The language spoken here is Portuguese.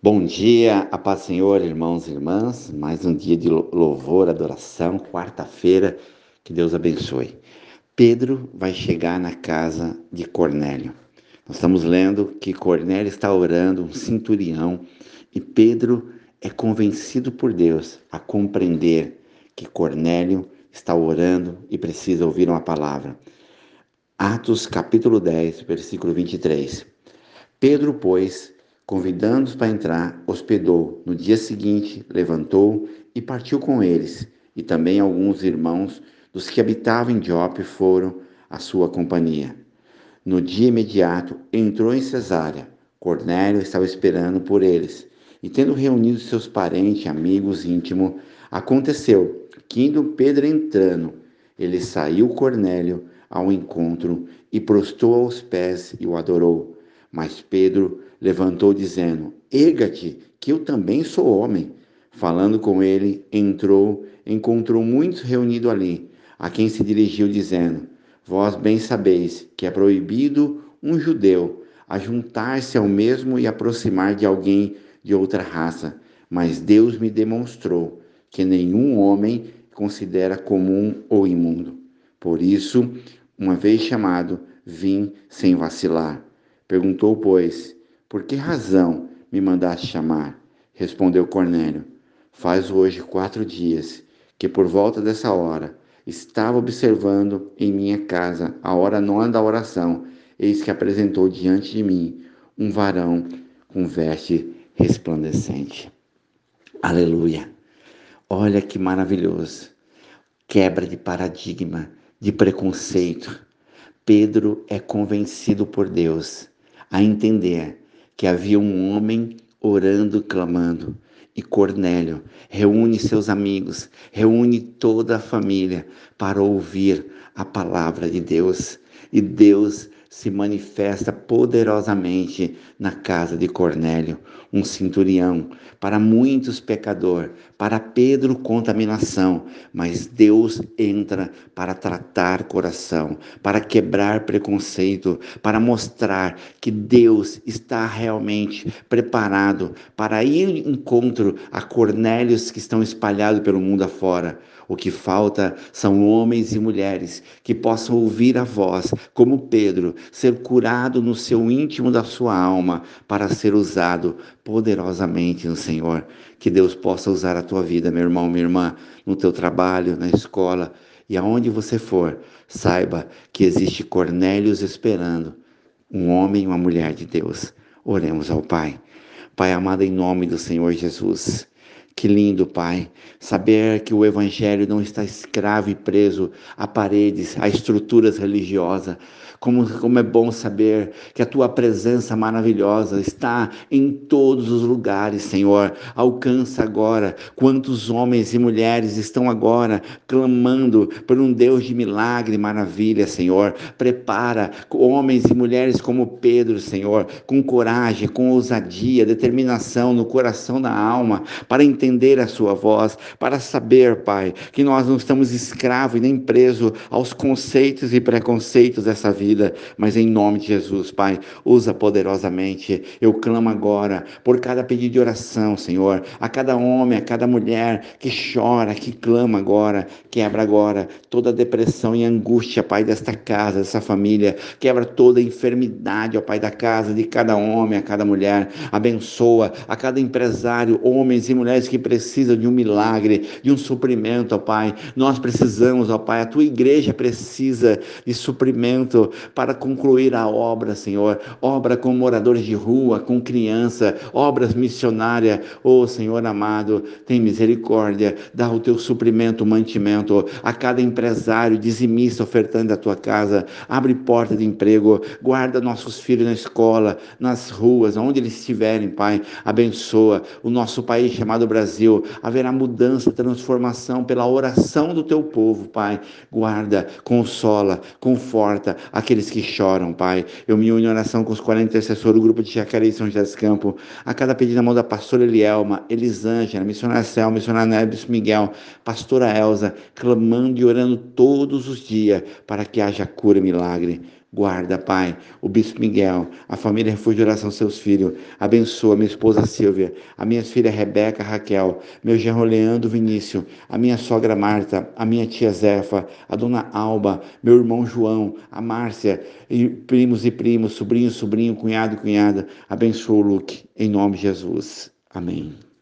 Bom dia, a paz Senhor, irmãos e irmãs. Mais um dia de louvor, adoração, quarta-feira. Que Deus abençoe. Pedro vai chegar na casa de Cornélio. Nós estamos lendo que Cornélio está orando, um centurião, e Pedro é convencido por Deus a compreender que Cornélio está orando e precisa ouvir uma palavra. Atos capítulo 10, versículo 23. Pedro, pois, Convidando-os para entrar, hospedou. No dia seguinte, levantou e partiu com eles. E também alguns irmãos dos que habitavam em Jope foram à sua companhia. No dia imediato, entrou em Cesária. Cornélio estava esperando por eles. E tendo reunido seus parentes, amigos íntimos, aconteceu que, indo Pedro entrando, ele saiu Cornélio ao encontro e prostou aos pés e o adorou. Mas Pedro levantou, dizendo: Erga-te, que eu também sou homem. Falando com ele, entrou, encontrou muitos reunidos ali, a quem se dirigiu, dizendo: Vós bem sabeis que é proibido um judeu ajuntar-se ao mesmo e aproximar de alguém de outra raça, mas Deus me demonstrou que nenhum homem considera comum ou imundo. Por isso, uma vez chamado, vim sem vacilar. Perguntou, pois, por que razão me mandaste chamar? Respondeu Cornélio: Faz hoje quatro dias que, por volta dessa hora, estava observando em minha casa a hora nona da oração, eis que apresentou diante de mim um varão com veste resplandecente. Aleluia! Olha que maravilhoso! Quebra de paradigma, de preconceito. Pedro é convencido por Deus a entender que havia um homem orando, clamando. E Cornélio reúne seus amigos, reúne toda a família para ouvir a palavra de Deus. E Deus se manifesta poderosamente na casa de Cornélio, um centurião, para muitos pecador, para Pedro contaminação, mas Deus entra para tratar coração, para quebrar preconceito, para mostrar que Deus está realmente preparado para ir encontro a Cornélios que estão espalhados pelo mundo afora. O que falta são homens e mulheres que possam ouvir a voz, como Pedro, ser curado no seu íntimo da sua alma para ser usado poderosamente no Senhor. Que Deus possa usar a tua vida, meu irmão, minha irmã, no teu trabalho, na escola e aonde você for. Saiba que existe Cornélios esperando, um homem e uma mulher de Deus. Oremos ao Pai. Pai amado, em nome do Senhor Jesus. Que lindo, Pai, saber que o Evangelho não está escravo e preso a paredes, a estruturas religiosas. Como, como é bom saber que a Tua presença maravilhosa está em todos os lugares, Senhor. Alcança agora quantos homens e mulheres estão agora clamando por um Deus de milagre e maravilha, Senhor. Prepara homens e mulheres como Pedro, Senhor, com coragem, com ousadia, determinação no coração, na alma, para entender entender a sua voz, para saber, Pai, que nós não estamos escravos e nem presos aos conceitos e preconceitos dessa vida, mas em nome de Jesus, Pai, usa poderosamente. Eu clamo agora por cada pedido de oração, Senhor, a cada homem, a cada mulher que chora, que clama agora, quebra agora toda depressão e angústia, Pai, desta casa, dessa família, quebra toda enfermidade, ó Pai, da casa de cada homem, a cada mulher, abençoa a cada empresário, homens e mulheres que que precisa de um milagre, de um suprimento, ó Pai. Nós precisamos, ó Pai, a tua igreja precisa de suprimento para concluir a obra, Senhor. Obra com moradores de rua, com criança, obras missionárias. Ô oh, Senhor amado, tem misericórdia, dá o teu suprimento, mantimento a cada empresário, dizimista ofertando a tua casa. Abre porta de emprego, guarda nossos filhos na escola, nas ruas, onde eles estiverem, Pai. Abençoa o nosso país chamado Brasil Brasil. Haverá mudança, transformação pela oração do teu povo, Pai. Guarda, consola, conforta aqueles que choram, Pai. Eu me uno em oração com os 40 intercessores do grupo de Jacareí São José dos Campos. A cada pedido na mão da pastora Elielma, Elisângela, missionária Céu, missionária Nebis Miguel, pastora Elza, clamando e orando todos os dias para que haja cura e milagre. Guarda, Pai, o Bispo Miguel, a família Refúgio Oração, seus filhos. Abençoa minha esposa Silvia, a minha filha Rebeca, Raquel, meu genro Leandro Vinícius, a minha sogra Marta, a minha tia Zefa, a dona Alba, meu irmão João, a Márcia, e primos e primos, sobrinho, sobrinho, cunhado e cunhada. Abençoa o Luke, em nome de Jesus. Amém.